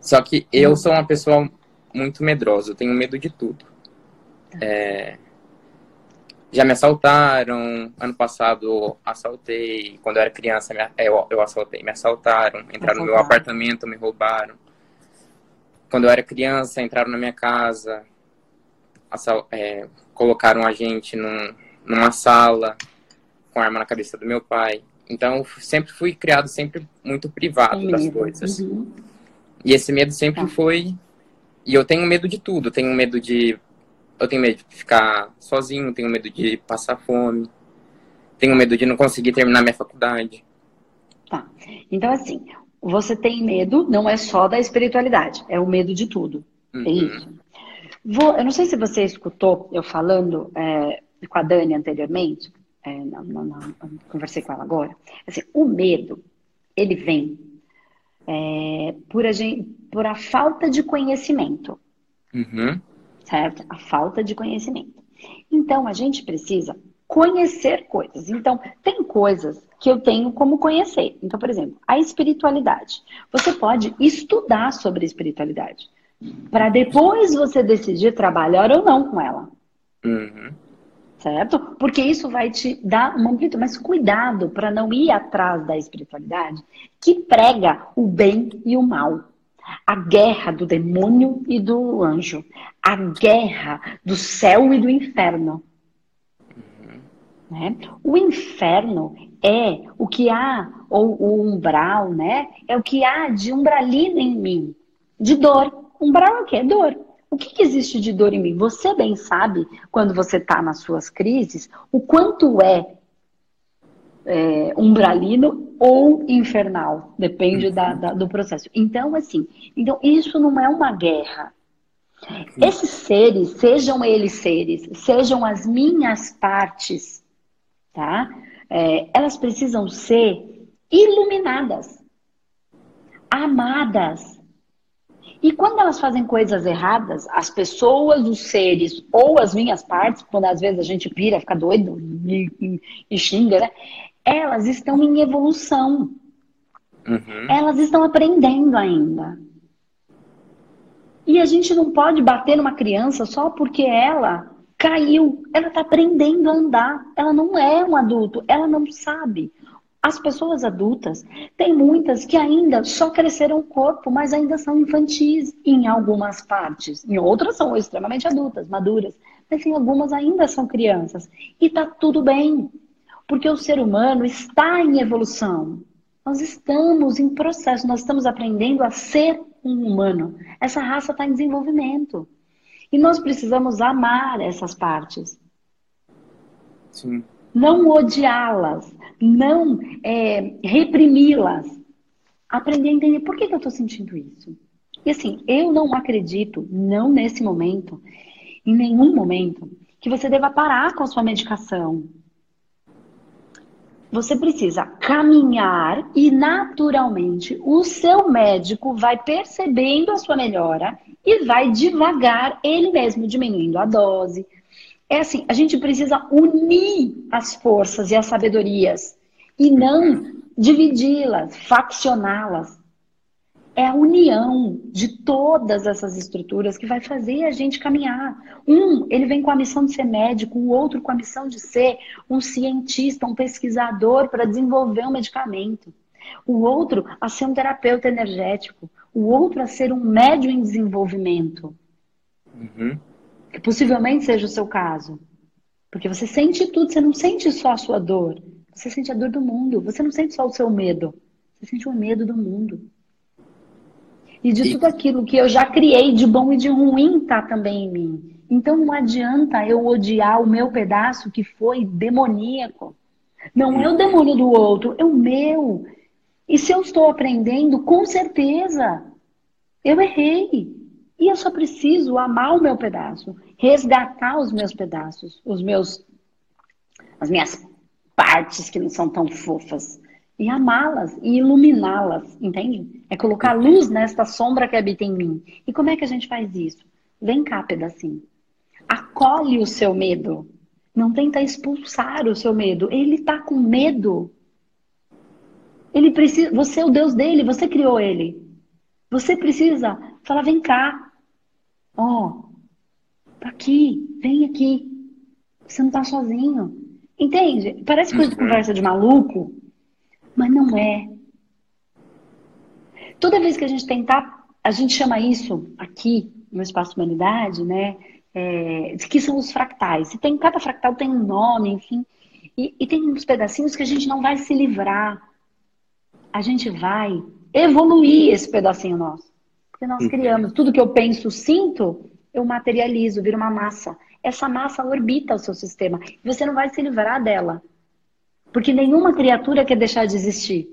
Speaker 3: Só que eu hum. sou uma pessoa muito medrosa, eu tenho medo de tudo. Tá. É... Já me assaltaram, ano passado assaltei, quando eu era criança eu, eu assaltei, me assaltaram, entraram assaltaram. no meu apartamento, me roubaram. Quando eu era criança, entraram na minha casa, é, colocaram a gente num, numa sala com arma na cabeça do meu pai. Então, sempre fui criado sempre muito privado das coisas. Uhum. E esse medo sempre tá. foi. E eu tenho medo de tudo. tenho medo de. Eu tenho medo de ficar sozinho, tenho medo de passar fome, tenho medo de não conseguir terminar minha faculdade.
Speaker 1: Tá. Então, assim, você tem medo, não é só da espiritualidade, é o medo de tudo. Uhum. É isso. Vou, eu não sei se você escutou eu falando é, com a Dani anteriormente, é, não, não, não, conversei com ela agora. Assim, o medo, ele vem é, por, a gente, por a falta de conhecimento.
Speaker 3: Uhum.
Speaker 1: Certo? A falta de conhecimento. Então, a gente precisa conhecer coisas. Então, tem coisas que eu tenho como conhecer. Então, por exemplo, a espiritualidade. Você pode estudar sobre a espiritualidade para depois você decidir trabalhar ou não com ela.
Speaker 3: Uhum.
Speaker 1: Certo? Porque isso vai te dar uma amplitude. Mas cuidado para não ir atrás da espiritualidade que prega o bem e o mal. A guerra do demônio e do anjo. A guerra do céu e do inferno. Uhum. Né? O inferno é o que há ou o umbral, né? É o que há de umbralina em mim, de dor. Umbral é o quê? É dor. O que, que, existe de dor em mim? Você bem sabe, quando você está nas suas crises, o quanto é, é umbralino ou infernal. Depende da, da, do processo. Então, assim, então isso não é uma guerra. Esses seres, sejam eles seres, sejam as minhas partes, tá? É, elas precisam ser iluminadas, amadas, e quando elas fazem coisas erradas, as pessoas, os seres ou as minhas partes, quando às vezes a gente pira, fica doido e, e, e xinga, né? Elas estão em evolução. Uhum. Elas estão aprendendo ainda. E a gente não pode bater numa criança só porque ela caiu. Ela está aprendendo a andar. Ela não é um adulto. Ela não sabe. As pessoas adultas, tem muitas que ainda só cresceram o corpo, mas ainda são infantis em algumas partes. Em outras são extremamente adultas, maduras. Mas em algumas ainda são crianças. E tá tudo bem. Porque o ser humano está em evolução. Nós estamos em processo, nós estamos aprendendo a ser um humano. Essa raça está em desenvolvimento. E nós precisamos amar essas partes. Sim não odiá-las, não é, reprimi-las. Aprender a entender por que, que eu estou sentindo isso. E assim, eu não acredito, não nesse momento, em nenhum momento, que você deva parar com a sua medicação. Você precisa caminhar e naturalmente o seu médico vai percebendo a sua melhora e vai devagar ele mesmo diminuindo a dose, é assim, a gente precisa unir as forças e as sabedorias e não dividi-las, faccioná-las. É a união de todas essas estruturas que vai fazer a gente caminhar. Um, ele vem com a missão de ser médico, o outro com a missão de ser um cientista, um pesquisador para desenvolver um medicamento. O outro a ser um terapeuta energético. O outro a ser um médium em desenvolvimento. Uhum que possivelmente seja o seu caso. Porque você sente tudo, você não sente só a sua dor, você sente a dor do mundo, você não sente só o seu medo, você sente o medo do mundo. E de tudo aquilo que eu já criei de bom e de ruim tá também em mim. Então não adianta eu odiar o meu pedaço que foi demoníaco. Não é o demônio do outro, é o meu. E se eu estou aprendendo, com certeza, eu errei. E eu só preciso amar o meu pedaço, resgatar os meus pedaços, os meus, as minhas partes que não são tão fofas, e amá-las e iluminá-las, entende? É colocar luz nesta sombra que habita em mim. E como é que a gente faz isso? Vem cá, pedacinho. Acolhe o seu medo. Não tenta expulsar o seu medo. Ele está com medo. Ele precisa. Você é o Deus dele. Você criou ele. Você precisa falar: vem cá. Ó, oh, tá aqui, vem aqui. Você não tá sozinho. Entende? Parece coisa de uhum. conversa de maluco, mas não é. Toda vez que a gente tentar, a gente chama isso aqui no Espaço Humanidade, né? É, que são os fractais. E tem, cada fractal tem um nome, enfim. E, e tem uns pedacinhos que a gente não vai se livrar. A gente vai evoluir esse pedacinho nosso. Porque nós uhum. criamos. Tudo que eu penso, sinto, eu materializo, vira uma massa. Essa massa orbita o seu sistema. Você não vai se livrar dela. Porque nenhuma criatura quer deixar de existir.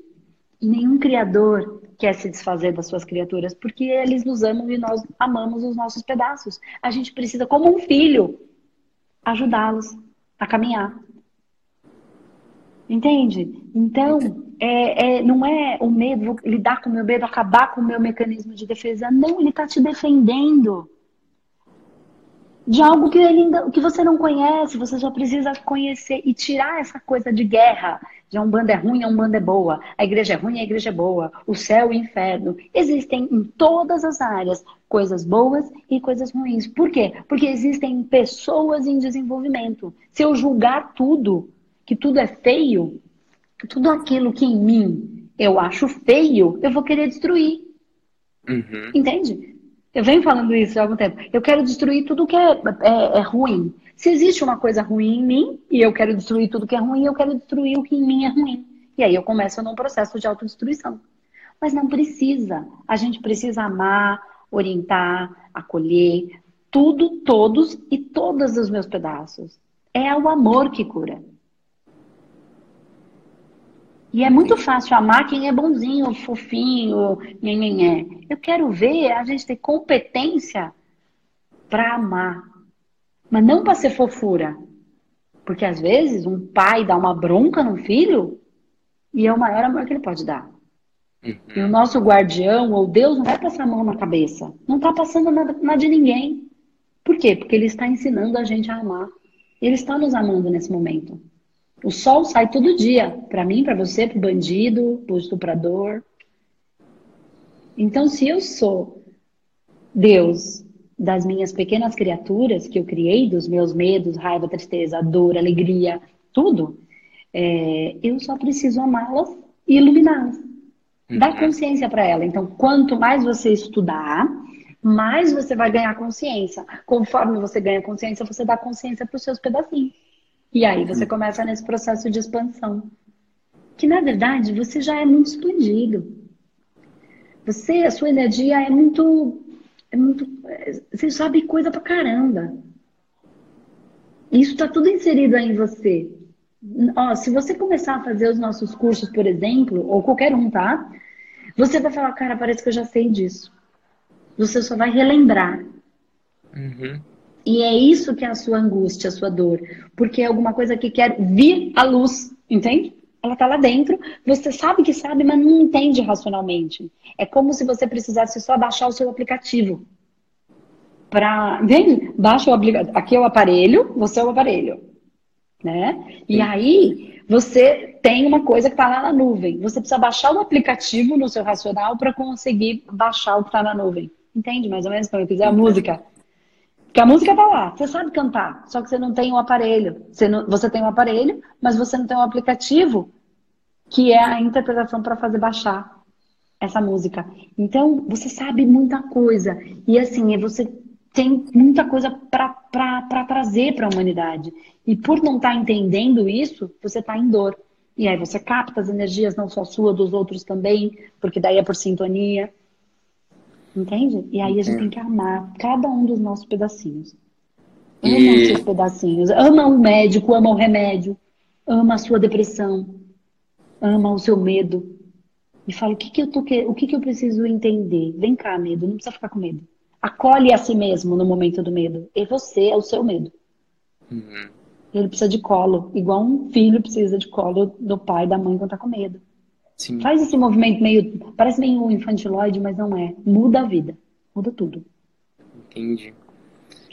Speaker 1: E nenhum criador quer se desfazer das suas criaturas. Porque eles nos amam e nós amamos os nossos pedaços. A gente precisa, como um filho, ajudá-los a caminhar. Entende? Então, é, é, não é o medo, lidar com o meu medo, acabar com o meu mecanismo de defesa. Não, ele está te defendendo de algo que, ele ainda, que você não conhece, você só precisa conhecer e tirar essa coisa de guerra. De um bando é ruim, um bando é boa. A igreja é ruim, a igreja é boa. O céu e o inferno. Existem em todas as áreas coisas boas e coisas ruins. Por quê? Porque existem pessoas em desenvolvimento. Se eu julgar tudo, que tudo é feio, tudo aquilo que em mim eu acho feio, eu vou querer destruir. Uhum. Entende? Eu venho falando isso há algum tempo. Eu quero destruir tudo que é, é, é, ruim. Se existe uma coisa ruim em mim e eu quero destruir tudo que é ruim, eu quero destruir o que em mim é ruim. E aí eu começo num processo de autodestruição. Mas não precisa. A gente precisa amar, orientar, acolher, tudo, todos e todos os meus pedaços. É o amor que cura. E é muito fácil amar quem é bonzinho, fofinho, nhenhenhé. Eu quero ver a gente ter competência para amar, mas não para ser fofura. Porque às vezes um pai dá uma bronca no filho e é o maior amor que ele pode dar. Uhum. E o nosso guardião ou Deus não vai passar a mão na cabeça. Não está passando nada, nada de ninguém. Por quê? Porque ele está ensinando a gente a amar. Ele está nos amando nesse momento. O sol sai todo dia, para mim, para você, para o bandido, para o estuprador. Então, se eu sou Deus das minhas pequenas criaturas que eu criei, dos meus medos, raiva, tristeza, dor, alegria, tudo, é, eu só preciso amá-las e iluminá-las. Dar uhum. consciência para ela. Então, quanto mais você estudar, mais você vai ganhar consciência. Conforme você ganha consciência, você dá consciência para os seus pedacinhos. E aí você uhum. começa nesse processo de expansão. Que na verdade você já é muito expandido. Você, a sua energia é muito. É muito você sabe coisa pra caramba. Isso está tudo inserido aí em você. Ó, se você começar a fazer os nossos cursos, por exemplo, ou qualquer um, tá? Você vai falar, cara, parece que eu já sei disso. Você só vai relembrar. Uhum. E é isso que é a sua angústia, a sua dor. Porque é alguma coisa que quer vir à luz, entende? Ela está lá dentro, você sabe que sabe, mas não entende racionalmente. É como se você precisasse só baixar o seu aplicativo. Pra, entende? Baixa o aplicativo. Aqui é o aparelho, você é o aparelho. Né? E aí, você tem uma coisa que está lá na nuvem. Você precisa baixar o aplicativo no seu racional para conseguir baixar o que está na nuvem. Entende mais ou menos como eu fizer a música? Porque a música tá lá, você sabe cantar, só que você não tem um aparelho. Você, não, você tem um aparelho, mas você não tem um aplicativo que é a interpretação para fazer baixar essa música. Então, você sabe muita coisa. E assim, você tem muita coisa para trazer para a humanidade. E por não estar tá entendendo isso, você está em dor. E aí você capta as energias, não só sua, dos outros também, porque daí é por sintonia. Entende? E aí a gente tem que amar cada um dos nossos pedacinhos. Ama e... os seus pedacinhos. Ama o médico, ama o remédio. Ama a sua depressão. Ama o seu medo. E fala, o que, que eu tô o que, que eu preciso entender? Vem cá, medo, não precisa ficar com medo. Acolhe a si mesmo no momento do medo. E você é o seu medo. Uhum. Ele precisa de colo, igual um filho precisa de colo do pai e da mãe quando tá com medo. Sim. Faz esse movimento meio. Parece meio infantiloide, mas não é. Muda a vida. Muda tudo.
Speaker 3: Entendi.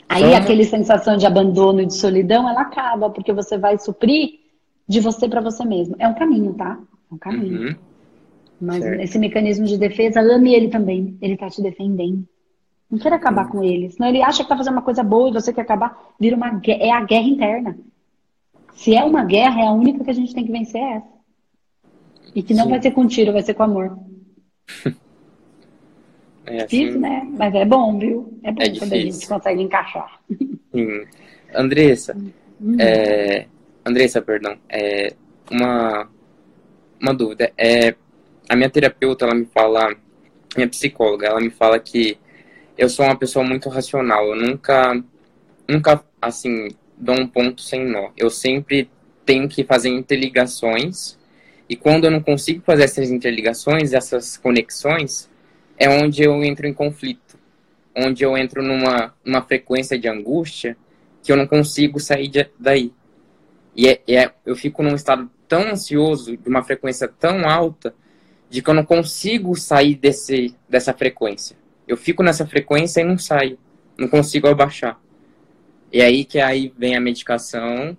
Speaker 1: Aí Só... aquele sensação de abandono e de solidão, ela acaba, porque você vai suprir de você para você mesmo. É um caminho, tá? É um caminho. Uhum. Mas certo. esse mecanismo de defesa, ame ele também. Ele tá te defendendo. Não queira acabar uhum. com ele. Senão ele acha que tá fazendo uma coisa boa e você quer acabar. Vira uma É a guerra interna. Se é uma guerra, é a única que a gente tem que vencer é essa. E que não Sim. vai ser com tiro, vai ser com amor. É assim... Difícil, né? Mas é bom, viu? É bom é quando a gente consegue encaixar.
Speaker 3: Sim. Andressa, uhum. é... Andressa, perdão, é uma, uma dúvida. É, a minha terapeuta, ela me fala, minha psicóloga, ela me fala que eu sou uma pessoa muito racional. Eu nunca, nunca, assim, dou um ponto sem nó. Eu sempre tenho que fazer interligações e quando eu não consigo fazer essas interligações, essas conexões, é onde eu entro em conflito, onde eu entro numa, numa frequência de angústia que eu não consigo sair de, daí. E é, é, eu fico num estado tão ansioso, de uma frequência tão alta, de que eu não consigo sair desse, dessa frequência. Eu fico nessa frequência e não saio, não consigo abaixar. E aí que aí vem a medicação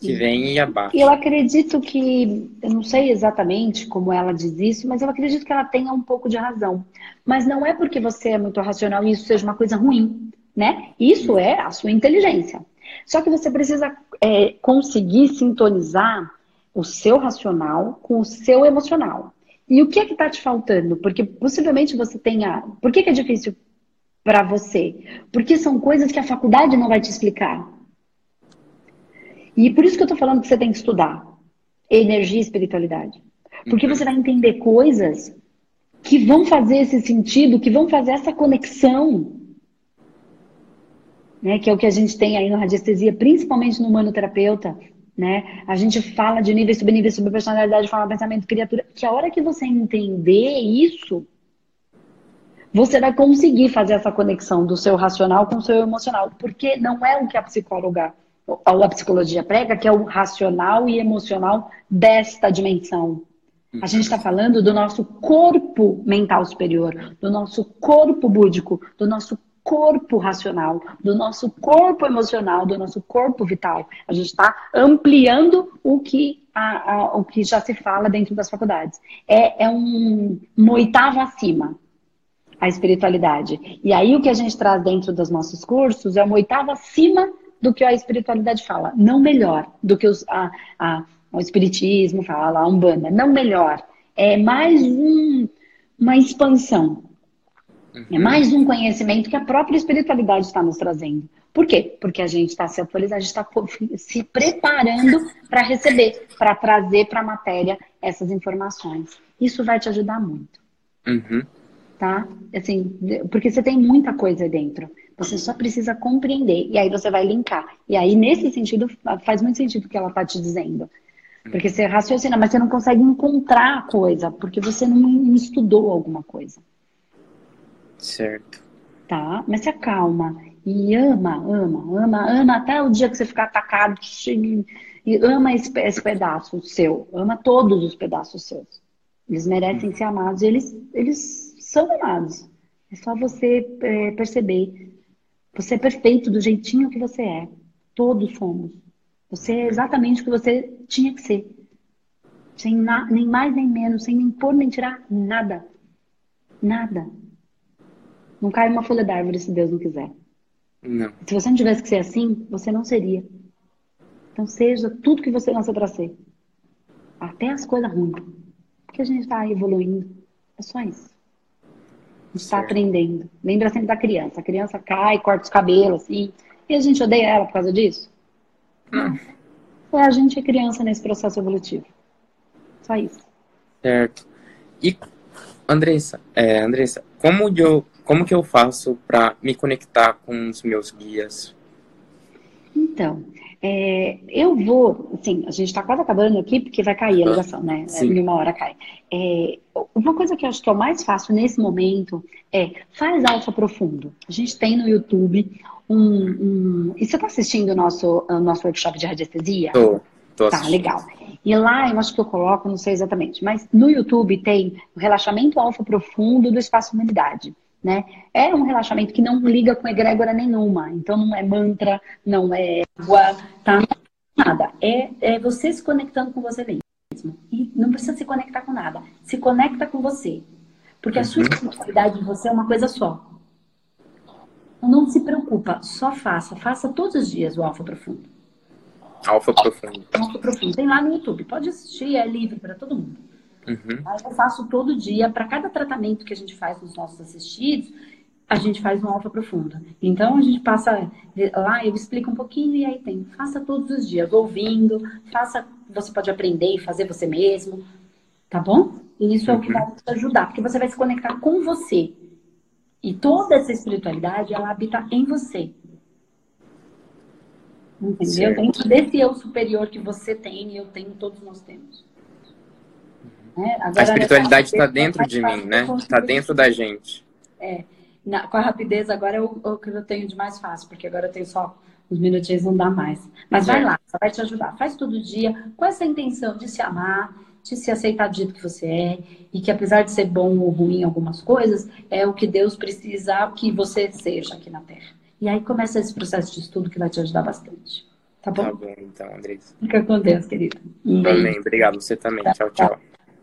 Speaker 3: que vem e abaixa.
Speaker 1: Eu acredito que, eu não sei exatamente como ela diz isso, mas eu acredito que ela tenha um pouco de razão. Mas não é porque você é muito racional e isso seja uma coisa ruim, né? Isso é a sua inteligência. Só que você precisa é, conseguir sintonizar o seu racional com o seu emocional. E o que é que está te faltando? Porque possivelmente você tenha. Por que, que é difícil para você? Porque são coisas que a faculdade não vai te explicar. E por isso que eu tô falando que você tem que estudar. energia e espiritualidade. Porque uhum. você vai entender coisas que vão fazer esse sentido, que vão fazer essa conexão. Né, que é o que a gente tem aí no radiestesia, principalmente no manoterapeuta, né? A gente fala de níveis, subníveis, subpersonalidade, forma, pensamento, criatura, que a hora que você entender isso, você vai conseguir fazer essa conexão do seu racional com o seu emocional, porque não é o que a psicóloga a psicologia prega, que é o racional e emocional desta dimensão. A gente está falando do nosso corpo mental superior, do nosso corpo búdico, do nosso corpo racional, do nosso corpo emocional, do nosso corpo vital. A gente está ampliando o que, a, a, o que já se fala dentro das faculdades. É, é um, uma oitava acima a espiritualidade. E aí o que a gente traz dentro dos nossos cursos é uma oitava acima do que a espiritualidade fala, não melhor do que os, a, a, o espiritismo fala, a umbanda, não melhor. É mais um, uma expansão. É uhum. mais um conhecimento que a própria espiritualidade está nos trazendo. Por quê? Porque a gente está se atualizando, a gente está se preparando para receber, para trazer para a matéria essas informações. Isso vai te ajudar muito.
Speaker 3: Uhum.
Speaker 1: Tá? Assim, porque você tem muita coisa dentro. Você só precisa compreender. E aí você vai linkar. E aí, nesse sentido, faz muito sentido o que ela está te dizendo. Porque você raciocina, mas você não consegue encontrar a coisa, porque você não estudou alguma coisa.
Speaker 3: Certo.
Speaker 1: Tá? Mas se acalma. E ama, ama, ama, ama até o dia que você ficar atacado, e ama esse, esse pedaço seu. Ama todos os pedaços seus. Eles merecem ser amados. Eles, eles são amados. É só você é, perceber. Você é perfeito do jeitinho que você é. Todos somos. Você é exatamente o que você tinha que ser. Sem na, nem mais nem menos, sem nem pôr nem tirar nada. Nada. Não cai uma folha da árvore se Deus não quiser.
Speaker 3: Não.
Speaker 1: Se você não tivesse que ser assim, você não seria. Então seja tudo que você nasceu para ser. Até as coisas ruins. Porque a gente está evoluindo. É só isso está aprendendo. Lembra sempre da criança. A criança cai, corta os cabelos, assim. E a gente odeia ela por causa disso? Não. É a gente é criança nesse processo evolutivo. Só isso.
Speaker 3: Certo. E, Andressa, é, Andressa como, eu, como que eu faço para me conectar com os meus guias?
Speaker 1: Então, é, eu vou, assim, a gente está quase acabando aqui porque vai cair a ligação, né? Sim. Em uma hora cai. É, uma coisa que eu acho que é o mais fácil nesse momento é faz alfa profundo. A gente tem no YouTube um. um... E você está assistindo o nosso, o nosso workshop de radiestesia?
Speaker 3: Tô, tô
Speaker 1: Tá, legal. E lá eu acho que eu coloco, não sei exatamente, mas no YouTube tem o relaxamento alfa profundo do espaço humanidade né? É um relaxamento que não liga com egrégora nenhuma. Então não é mantra, não é água, tá? Nada. É, é você se conectando com você mesmo. E não precisa se conectar com nada. Se conecta com você. Porque a sua espiritualidade de você é uma coisa só. Então não se preocupa, só faça. Faça todos os dias o Alfa Profundo.
Speaker 3: Alfa Profundo.
Speaker 1: Alfa Profundo. Tem lá no YouTube. Pode assistir, é livre para todo mundo.
Speaker 3: Uhum.
Speaker 1: Eu faço todo dia, para cada tratamento que a gente faz nos nossos assistidos, a gente faz um alfa profunda. Então a gente passa lá, eu explico um pouquinho e aí tem. Faça todos os dias, ouvindo, faça, você pode aprender e fazer você mesmo, tá bom? E isso é o que uhum. vai te ajudar, porque você vai se conectar com você. E toda essa espiritualidade, ela habita em você. Entendeu? Certo. Dentro desse eu superior que você tem e eu tenho, todos nós temos.
Speaker 3: Né? Agora, a espiritualidade está dentro de mim, né? Está dentro da gente.
Speaker 1: É. Na, com a rapidez agora é o, o, que eu tenho de mais fácil, porque agora eu tenho só uns minutinhos, não dá mais. Mas vai é. lá, só vai te ajudar. Faz todo dia com essa intenção de se amar, de se aceitar do jeito que você é, e que apesar de ser bom ou ruim em algumas coisas, é o que Deus precisa que você seja aqui na Terra. E aí começa esse processo de estudo que vai te ajudar bastante. Tá bom?
Speaker 3: Tá bom, então, Andrés.
Speaker 1: Fica com Deus, querido.
Speaker 3: Um Amém. Obrigado, você também. tchau. tchau. tchau.